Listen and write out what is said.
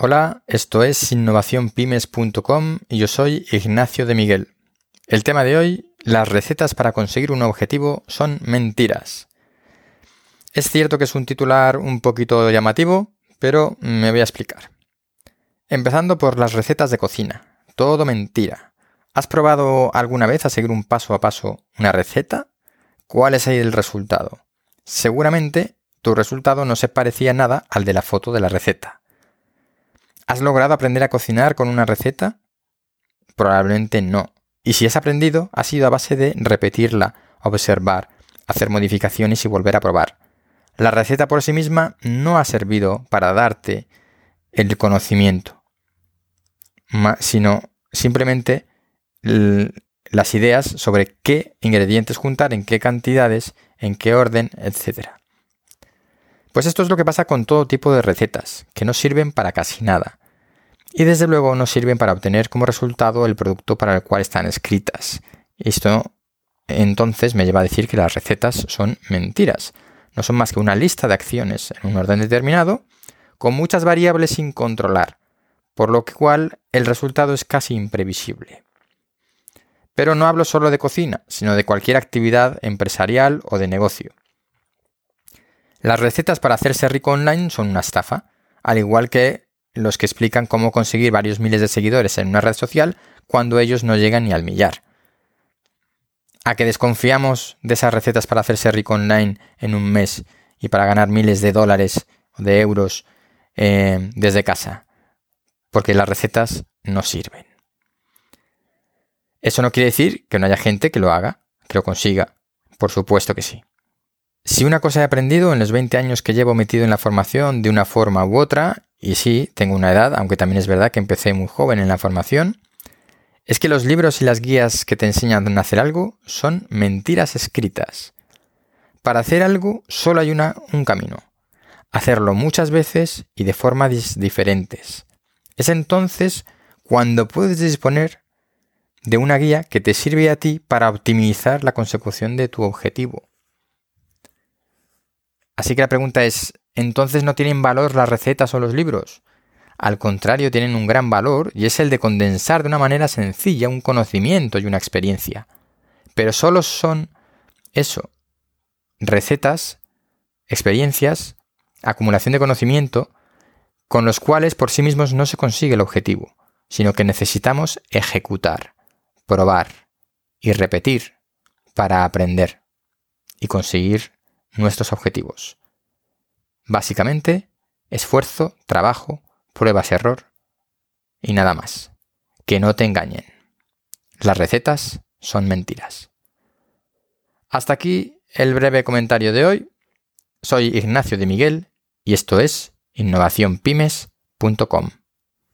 Hola, esto es innovacionpymes.com y yo soy Ignacio de Miguel. El tema de hoy, las recetas para conseguir un objetivo son mentiras. Es cierto que es un titular un poquito llamativo, pero me voy a explicar. Empezando por las recetas de cocina. Todo mentira. ¿Has probado alguna vez a seguir un paso a paso una receta? ¿Cuál es el resultado? Seguramente tu resultado no se parecía nada al de la foto de la receta. ¿Has logrado aprender a cocinar con una receta? Probablemente no. Y si has aprendido, ha sido a base de repetirla, observar, hacer modificaciones y volver a probar. La receta por sí misma no ha servido para darte el conocimiento, sino simplemente las ideas sobre qué ingredientes juntar, en qué cantidades, en qué orden, etc. Pues esto es lo que pasa con todo tipo de recetas, que no sirven para casi nada. Y desde luego no sirven para obtener como resultado el producto para el cual están escritas. Esto entonces me lleva a decir que las recetas son mentiras. No son más que una lista de acciones en un orden determinado, con muchas variables sin controlar, por lo cual el resultado es casi imprevisible. Pero no hablo solo de cocina, sino de cualquier actividad empresarial o de negocio. Las recetas para hacerse rico online son una estafa, al igual que los que explican cómo conseguir varios miles de seguidores en una red social cuando ellos no llegan ni al millar. ¿A que desconfiamos de esas recetas para hacerse rico online en un mes y para ganar miles de dólares o de euros eh, desde casa? Porque las recetas no sirven. Eso no quiere decir que no haya gente que lo haga, que lo consiga. Por supuesto que sí. Si una cosa he aprendido en los 20 años que llevo metido en la formación de una forma u otra, y sí, tengo una edad, aunque también es verdad que empecé muy joven en la formación, es que los libros y las guías que te enseñan a hacer algo son mentiras escritas. Para hacer algo solo hay una, un camino. Hacerlo muchas veces y de formas diferentes. Es entonces cuando puedes disponer de una guía que te sirve a ti para optimizar la consecución de tu objetivo. Así que la pregunta es, ¿entonces no tienen valor las recetas o los libros? Al contrario, tienen un gran valor y es el de condensar de una manera sencilla un conocimiento y una experiencia. Pero solo son eso, recetas, experiencias, acumulación de conocimiento, con los cuales por sí mismos no se consigue el objetivo, sino que necesitamos ejecutar, probar y repetir para aprender y conseguir nuestros objetivos. Básicamente, esfuerzo, trabajo, pruebas, error y nada más. Que no te engañen. Las recetas son mentiras. Hasta aquí el breve comentario de hoy. Soy Ignacio de Miguel y esto es innovacionpymes.com.